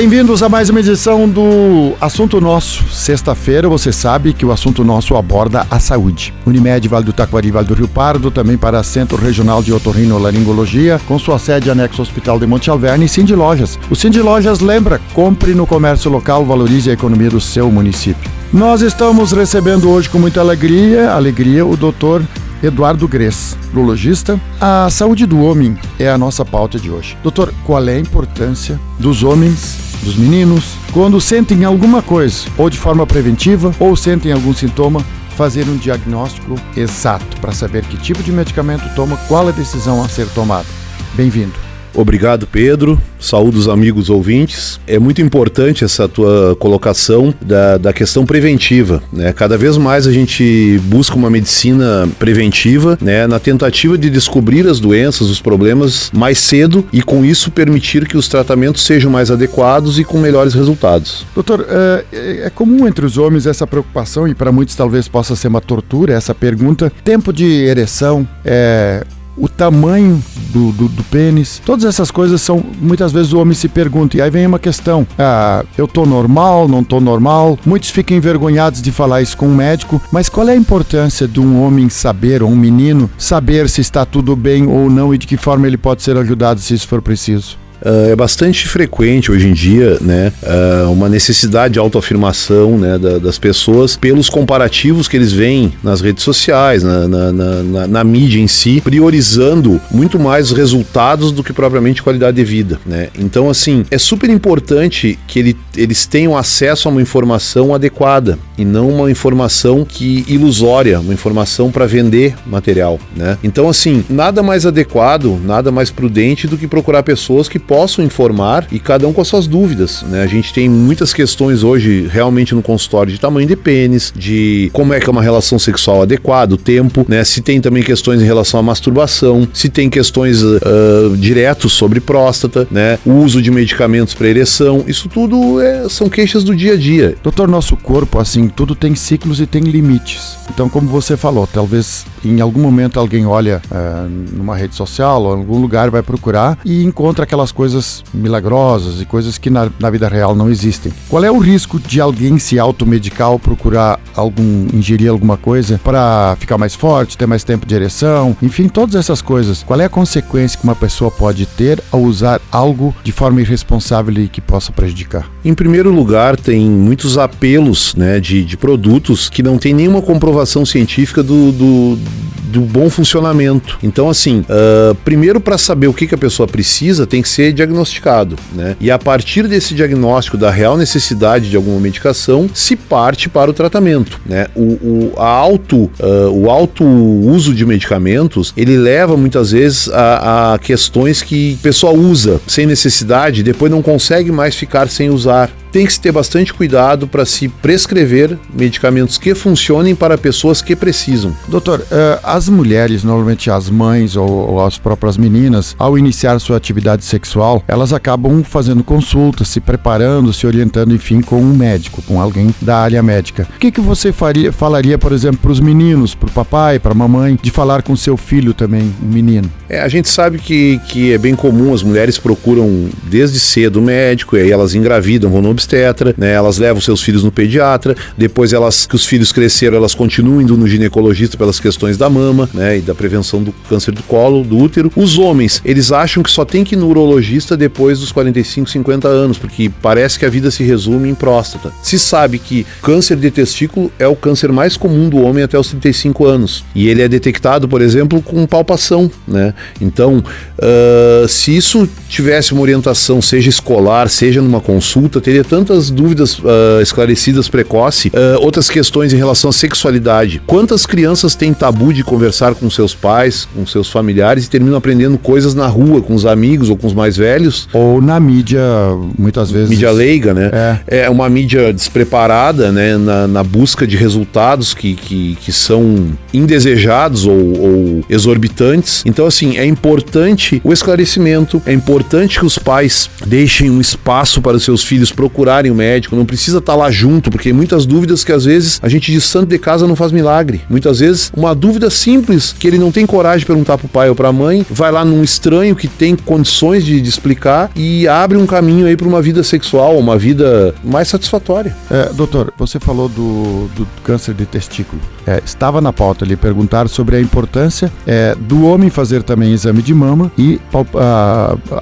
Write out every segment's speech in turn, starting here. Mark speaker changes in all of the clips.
Speaker 1: Bem-vindos a mais uma edição do Assunto Nosso. Sexta-feira, você sabe que o Assunto Nosso aborda a saúde. Unimed, Vale do Taquari, Vale do Rio Pardo, também para Centro Regional de Otorrinolaringologia, com sua sede anexo ao Hospital de Monte Alverne e Cindy Lojas. O Cindy Lojas lembra, compre no comércio local, valorize a economia do seu município. Nós estamos recebendo hoje com muita alegria, alegria, o doutor Eduardo Gres, urologista. A saúde do homem é a nossa pauta de hoje. Doutor, qual é a importância dos homens, dos meninos, quando sentem alguma coisa, ou de forma preventiva, ou sentem algum sintoma, fazer um diagnóstico exato para saber que tipo de medicamento toma, qual a decisão a ser tomada? Bem-vindo.
Speaker 2: Obrigado, Pedro. Saúde os amigos ouvintes. É muito importante essa tua colocação da, da questão preventiva. Né? Cada vez mais a gente busca uma medicina preventiva né? na tentativa de descobrir as doenças, os problemas mais cedo e com isso permitir que os tratamentos sejam mais adequados e com melhores resultados.
Speaker 1: Doutor, é, é comum entre os homens essa preocupação e para muitos talvez possa ser uma tortura essa pergunta. Tempo de ereção é o tamanho do, do, do, pênis, todas essas coisas são muitas vezes o homem se pergunta e aí vem uma questão: ah, eu tô normal, não tô normal? Muitos ficam envergonhados de falar isso com um médico, mas qual é a importância de um homem saber ou um menino saber se está tudo bem ou não e de que forma ele pode ser ajudado se isso for preciso?
Speaker 2: Uh, é bastante frequente hoje em dia, né, uh, uma necessidade de autoafirmação né, da, das pessoas pelos comparativos que eles veem nas redes sociais, na, na, na, na, mídia em si, priorizando muito mais os resultados do que propriamente qualidade de vida, né? Então, assim, é super importante que ele, eles tenham acesso a uma informação adequada e não uma informação que ilusória, uma informação para vender material, né? Então, assim, nada mais adequado, nada mais prudente do que procurar pessoas que possam informar e cada um com as suas dúvidas. Né? A gente tem muitas questões hoje realmente no consultório de tamanho de pênis, de como é que é uma relação sexual adequada, o tempo, né? Se tem também questões em relação à masturbação, se tem questões uh, diretos sobre próstata, né? O uso de medicamentos para ereção, isso tudo é, são queixas do dia a dia.
Speaker 1: Doutor, nosso corpo, assim, tudo tem ciclos e tem limites. Então, como você falou, talvez em algum momento alguém olha uh, numa rede social ou em algum lugar vai procurar e encontra aquelas coisas milagrosas e coisas que na, na vida real não existem. Qual é o risco de alguém se automedicar ou procurar algum ingerir alguma coisa para ficar mais forte, ter mais tempo de ereção, enfim, todas essas coisas? Qual é a consequência que uma pessoa pode ter ao usar algo de forma irresponsável e que possa prejudicar?
Speaker 2: Em primeiro lugar, tem muitos apelos né, de, de produtos que não tem nenhuma comprovação científica do, do do bom funcionamento. Então, assim, uh, primeiro para saber o que, que a pessoa precisa, tem que ser diagnosticado, né? E a partir desse diagnóstico da real necessidade de alguma medicação, se parte para o tratamento, né? O, o, a auto, uh, o alto uso de medicamentos, ele leva muitas vezes a, a questões que a pessoa usa sem necessidade, depois não consegue mais ficar sem usar tem que se ter bastante cuidado para se prescrever medicamentos que funcionem para pessoas que precisam.
Speaker 1: Doutor, uh, as mulheres, normalmente as mães ou, as próprias meninas, ao iniciar sua atividade sexual, elas acabam fazendo consultas, se preparando, se orientando, enfim, com um médico, com alguém da área médica. O que, que você faria, falaria, por exemplo, para os meninos, para o papai, para a mamãe, de falar com seu filho também, um menino?
Speaker 2: É, a gente sabe que, que é bem comum, as mulheres procuram desde cedo o médico, e aí elas engravidam, vão no obstetra, né? Elas levam seus filhos no pediatra, depois elas que os filhos cresceram, elas continuam indo no ginecologista pelas questões da mama, né, e da prevenção do câncer do colo, do útero. Os homens, eles acham que só tem que ir no urologista depois dos 45, 50 anos, porque parece que a vida se resume em próstata. Se sabe que câncer de testículo é o câncer mais comum do homem até os 35 anos, e ele é detectado, por exemplo, com palpação, né? Então, uh, se isso tivesse uma orientação, seja escolar, seja numa consulta, teria tantas dúvidas uh, esclarecidas precoce, uh, outras questões em relação à sexualidade. Quantas crianças têm tabu de conversar com seus pais, com seus familiares e terminam aprendendo coisas na rua, com os amigos ou com os mais velhos?
Speaker 1: Ou na mídia, muitas vezes.
Speaker 2: Mídia leiga, né? É, é uma mídia despreparada, né? Na, na busca de resultados que, que, que são indesejados ou, ou exorbitantes. Então, assim, é importante o esclarecimento, é importante que os pais deixem um espaço para os seus filhos procurarem procurarem o médico, não precisa estar lá junto, porque muitas dúvidas que às vezes a gente de santo de casa não faz milagre. Muitas vezes uma dúvida simples que ele não tem coragem de perguntar pro pai ou pra mãe, vai lá num estranho que tem condições de, de explicar e abre um caminho aí para uma vida sexual, uma vida mais satisfatória.
Speaker 1: É, doutor, você falou do, do câncer de testículo. É, estava na pauta ali perguntar sobre a importância é, do homem fazer também exame de mama e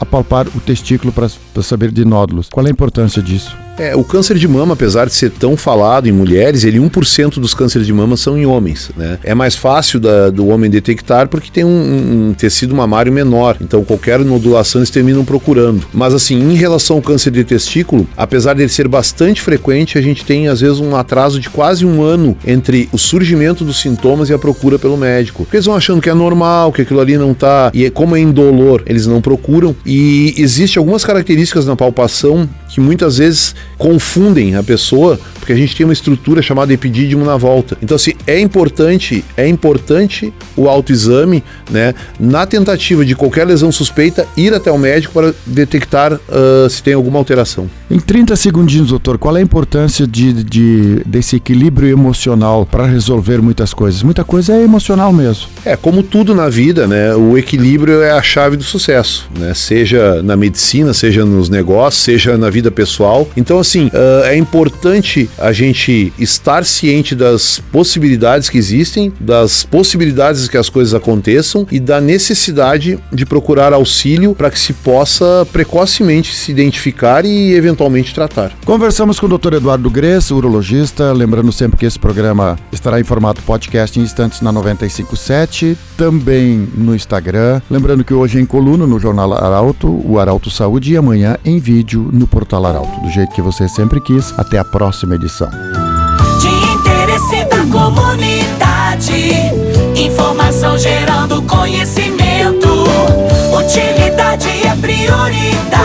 Speaker 1: apalpar o testículo para saber de nódulos. Qual é a importância disso?
Speaker 2: É, o câncer de mama, apesar de ser tão falado em mulheres, ele 1% dos cânceres de mama são em homens, né? É mais fácil da, do homem detectar porque tem um, um, tecido mamário menor, então qualquer nodulação eles terminam procurando. Mas assim, em relação ao câncer de testículo, apesar dele ser bastante frequente, a gente tem às vezes um atraso de quase um ano entre o surgimento dos sintomas e a procura pelo médico. Porque eles vão achando que é normal, que aquilo ali não tá, e é, como é indolor, eles não procuram. E existe algumas características na palpação que muitas vezes confundem a pessoa, porque a gente tem uma estrutura chamada epidídimo na volta. Então, assim, é importante, é importante o autoexame, né, na tentativa de qualquer lesão suspeita, ir até o médico para detectar uh, se tem alguma alteração.
Speaker 1: Em 30 segundinhos, doutor, qual é a importância de, de desse equilíbrio emocional para resolver muitas coisas? Muita coisa é emocional mesmo.
Speaker 2: É, como tudo na vida, né, o equilíbrio é a chave do sucesso, né, seja na medicina, seja nos negócios, seja na vida pessoal. Então, assim, uh, é importante a gente estar ciente das possibilidades que existem, das possibilidades que as coisas aconteçam e da necessidade de procurar auxílio para que se possa precocemente se identificar e eventualmente tratar.
Speaker 1: Conversamos com o Dr. Eduardo Gress, urologista, lembrando sempre que esse programa estará em formato podcast em instantes na 957, também no Instagram. Lembrando que hoje em coluna no Jornal Arauto, o Arauto Saúde e amanhã em vídeo no Portal Arauto, do jeito que você sempre quis. Até a próxima edição.
Speaker 3: De interesse da comunidade, informação gerando conhecimento. Utilidade é prioridade.